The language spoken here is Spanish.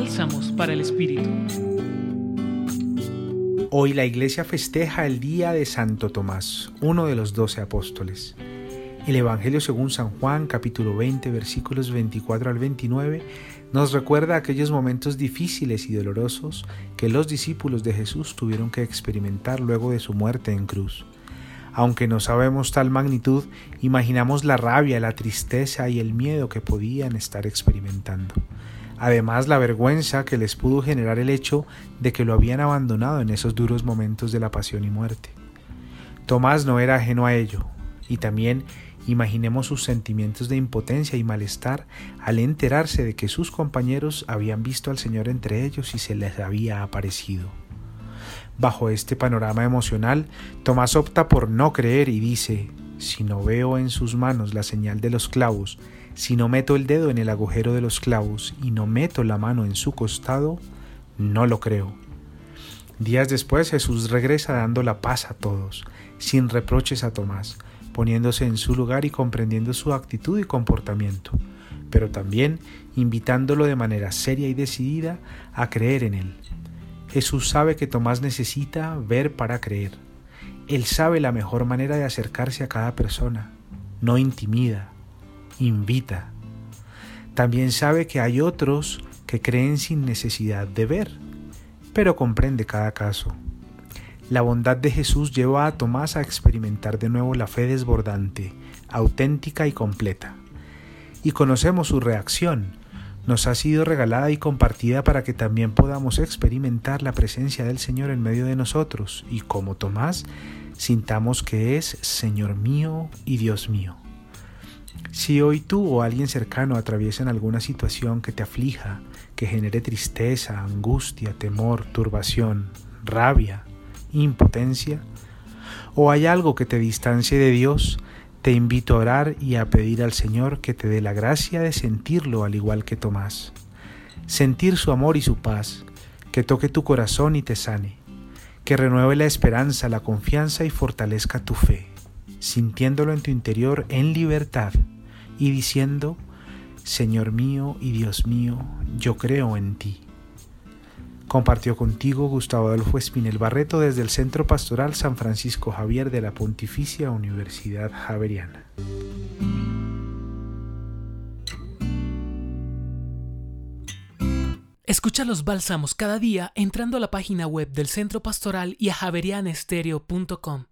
Bálsamos para el Espíritu. Hoy la iglesia festeja el día de Santo Tomás, uno de los doce apóstoles. El Evangelio según San Juan, capítulo 20, versículos 24 al 29, nos recuerda aquellos momentos difíciles y dolorosos que los discípulos de Jesús tuvieron que experimentar luego de su muerte en cruz. Aunque no sabemos tal magnitud, imaginamos la rabia, la tristeza y el miedo que podían estar experimentando. Además, la vergüenza que les pudo generar el hecho de que lo habían abandonado en esos duros momentos de la pasión y muerte. Tomás no era ajeno a ello, y también imaginemos sus sentimientos de impotencia y malestar al enterarse de que sus compañeros habían visto al Señor entre ellos y se les había aparecido. Bajo este panorama emocional, Tomás opta por no creer y dice, si no veo en sus manos la señal de los clavos, si no meto el dedo en el agujero de los clavos y no meto la mano en su costado, no lo creo. Días después Jesús regresa dando la paz a todos, sin reproches a Tomás, poniéndose en su lugar y comprendiendo su actitud y comportamiento, pero también invitándolo de manera seria y decidida a creer en él. Jesús sabe que Tomás necesita ver para creer. Él sabe la mejor manera de acercarse a cada persona. No intimida, invita. También sabe que hay otros que creen sin necesidad de ver, pero comprende cada caso. La bondad de Jesús lleva a Tomás a experimentar de nuevo la fe desbordante, auténtica y completa. Y conocemos su reacción. Nos ha sido regalada y compartida para que también podamos experimentar la presencia del Señor en medio de nosotros y como Tomás, sintamos que es Señor mío y Dios mío. Si hoy tú o alguien cercano atraviesan alguna situación que te aflija, que genere tristeza, angustia, temor, turbación, rabia, impotencia, o hay algo que te distancie de Dios, te invito a orar y a pedir al Señor que te dé la gracia de sentirlo al igual que Tomás. Sentir su amor y su paz, que toque tu corazón y te sane, que renueve la esperanza, la confianza y fortalezca tu fe, sintiéndolo en tu interior en libertad y diciendo, Señor mío y Dios mío, yo creo en ti. Compartió contigo Gustavo Adolfo Espinel Barreto desde el Centro Pastoral San Francisco Javier de la Pontificia Universidad Javeriana. Escucha los bálsamos cada día entrando a la página web del Centro Pastoral y a javerianestereo.com.